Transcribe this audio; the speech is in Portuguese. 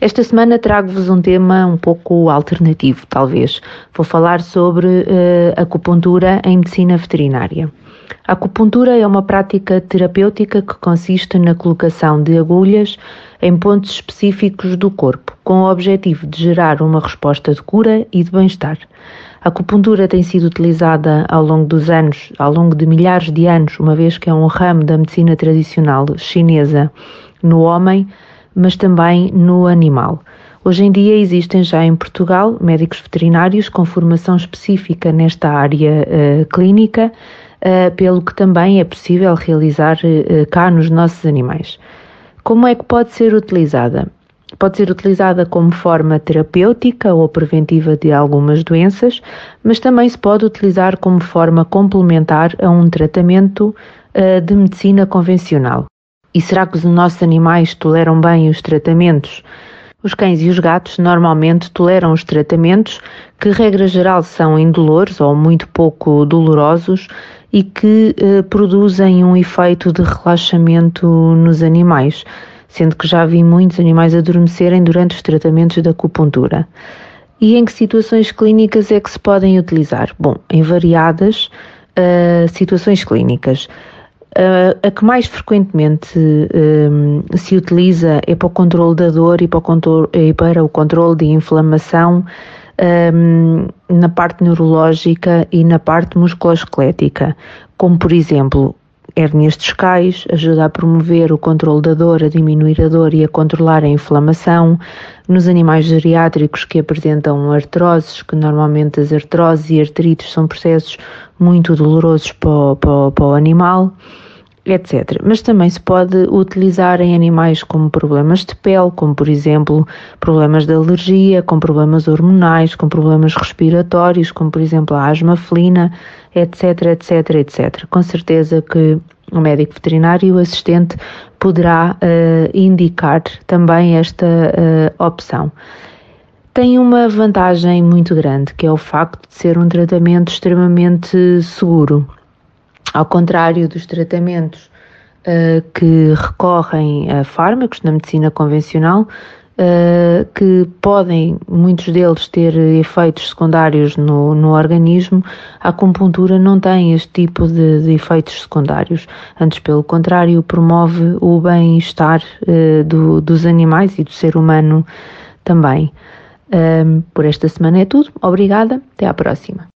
Esta semana trago-vos um tema um pouco alternativo, talvez. Vou falar sobre uh, acupuntura em medicina veterinária. A acupuntura é uma prática terapêutica que consiste na colocação de agulhas em pontos específicos do corpo, com o objetivo de gerar uma resposta de cura e de bem-estar. A acupuntura tem sido utilizada ao longo dos anos, ao longo de milhares de anos, uma vez que é um ramo da medicina tradicional chinesa no homem mas também no animal. Hoje em dia existem já em Portugal médicos veterinários com formação específica nesta área uh, clínica, uh, pelo que também é possível realizar uh, cá nos nossos animais. Como é que pode ser utilizada? Pode ser utilizada como forma terapêutica ou preventiva de algumas doenças, mas também se pode utilizar como forma complementar a um tratamento de medicina convencional. E será que os nossos animais toleram bem os tratamentos? Os cães e os gatos normalmente toleram os tratamentos que, regra geral, são indolores ou muito pouco dolorosos e que eh, produzem um efeito de relaxamento nos animais, sendo que já vi muitos animais adormecerem durante os tratamentos da acupuntura. E em que situações clínicas é que se podem utilizar? Bom, em variadas uh, situações clínicas. Uh, a que mais frequentemente um, se utiliza é para o controle da dor e para o controle, e para o controle de inflamação um, na parte neurológica e na parte musculoesquelética, como por exemplo hérnias discais, ajuda a promover o controle da dor, a diminuir a dor e a controlar a inflamação. Nos animais geriátricos que apresentam artroses, que normalmente as artroses e artrites são processos muito dolorosos para o, para, para o animal etc. Mas também se pode utilizar em animais com problemas de pele, como por exemplo problemas de alergia, com problemas hormonais, com problemas respiratórios, como por exemplo a asma felina, etc, etc, etc. Com certeza que o médico veterinário o assistente poderá uh, indicar também esta uh, opção. Tem uma vantagem muito grande, que é o facto de ser um tratamento extremamente seguro. Ao contrário dos tratamentos uh, que recorrem a fármacos na medicina convencional, uh, que podem, muitos deles, ter efeitos secundários no, no organismo, a acupuntura não tem este tipo de, de efeitos secundários. Antes, pelo contrário, promove o bem-estar uh, do, dos animais e do ser humano também. por esta semana é tudo. Obrigada. Até à próxima.